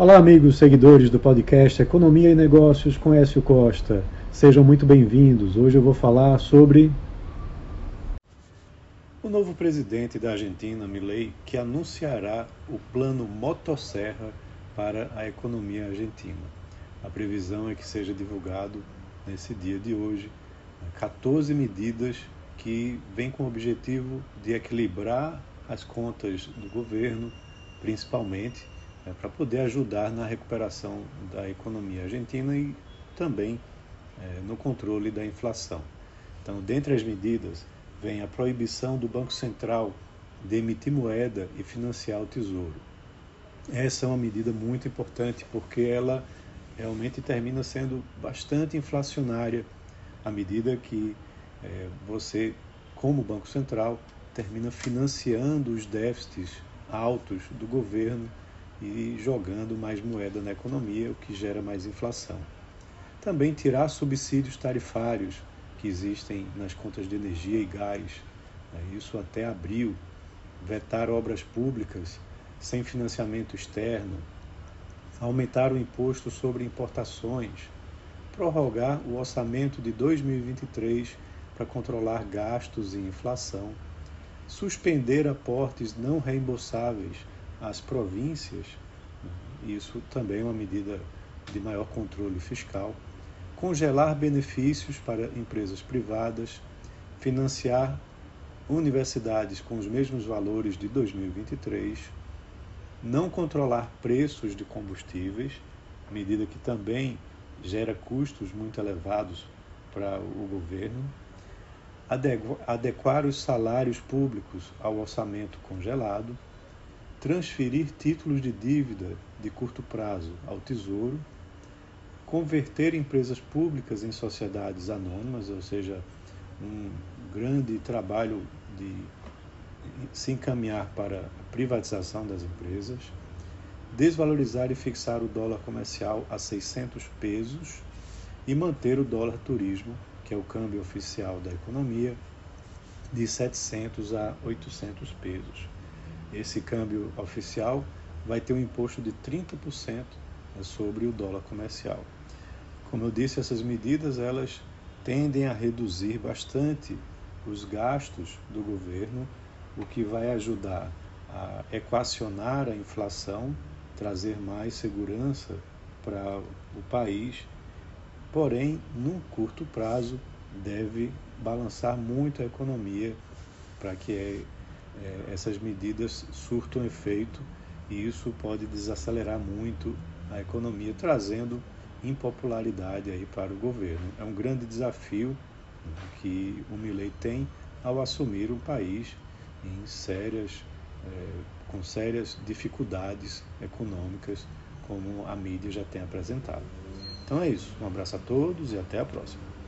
Olá, amigos seguidores do podcast Economia e Negócios com Écio Costa. Sejam muito bem-vindos. Hoje eu vou falar sobre o novo presidente da Argentina, Milei, que anunciará o plano Motosserra para a economia argentina. A previsão é que seja divulgado nesse dia de hoje 14 medidas que vêm com o objetivo de equilibrar as contas do governo, principalmente né, para poder ajudar na recuperação da economia argentina e também é, no controle da inflação. Então, dentre as medidas, vem a proibição do Banco Central de emitir moeda e financiar o Tesouro. Essa é uma medida muito importante porque ela realmente termina sendo bastante inflacionária à medida que é, você, como Banco Central, termina financiando os déficits altos do governo e jogando mais moeda na economia, o que gera mais inflação. Também tirar subsídios tarifários que existem nas contas de energia e gás, né, isso até abril, vetar obras públicas sem financiamento externo, aumentar o imposto sobre importações, prorrogar o orçamento de 2023 para controlar gastos e inflação, suspender aportes não reembolsáveis às províncias, isso também é uma medida de maior controle fiscal, congelar benefícios para empresas privadas, financiar universidades com os mesmos valores de 2023, não controlar preços de combustíveis, medida que também gera custos muito elevados para o governo, adequar os salários públicos ao orçamento congelado, transferir títulos de dívida de curto prazo ao Tesouro, converter empresas públicas em sociedades anônimas, ou seja, um grande trabalho de se encaminhar para a privatização das empresas, desvalorizar e fixar o dólar comercial a 600 pesos e manter o dólar turismo, que é o câmbio oficial da economia, de 700 a 800 pesos. Esse câmbio oficial vai ter um imposto de 30% né, sobre o dólar comercial. Como eu disse, essas medidas elas tendem a reduzir bastante os gastos do governo, o que vai ajudar a equacionar a inflação, trazer mais segurança para o país, porém, num curto prazo, deve balançar muito a economia para que é, essas medidas surtam efeito e isso pode desacelerar muito a economia, trazendo impopularidade aí para o governo. É um grande desafio que o Milley tem ao assumir um país em sérias, é, com sérias dificuldades econômicas, como a mídia já tem apresentado. Então é isso. Um abraço a todos e até a próxima.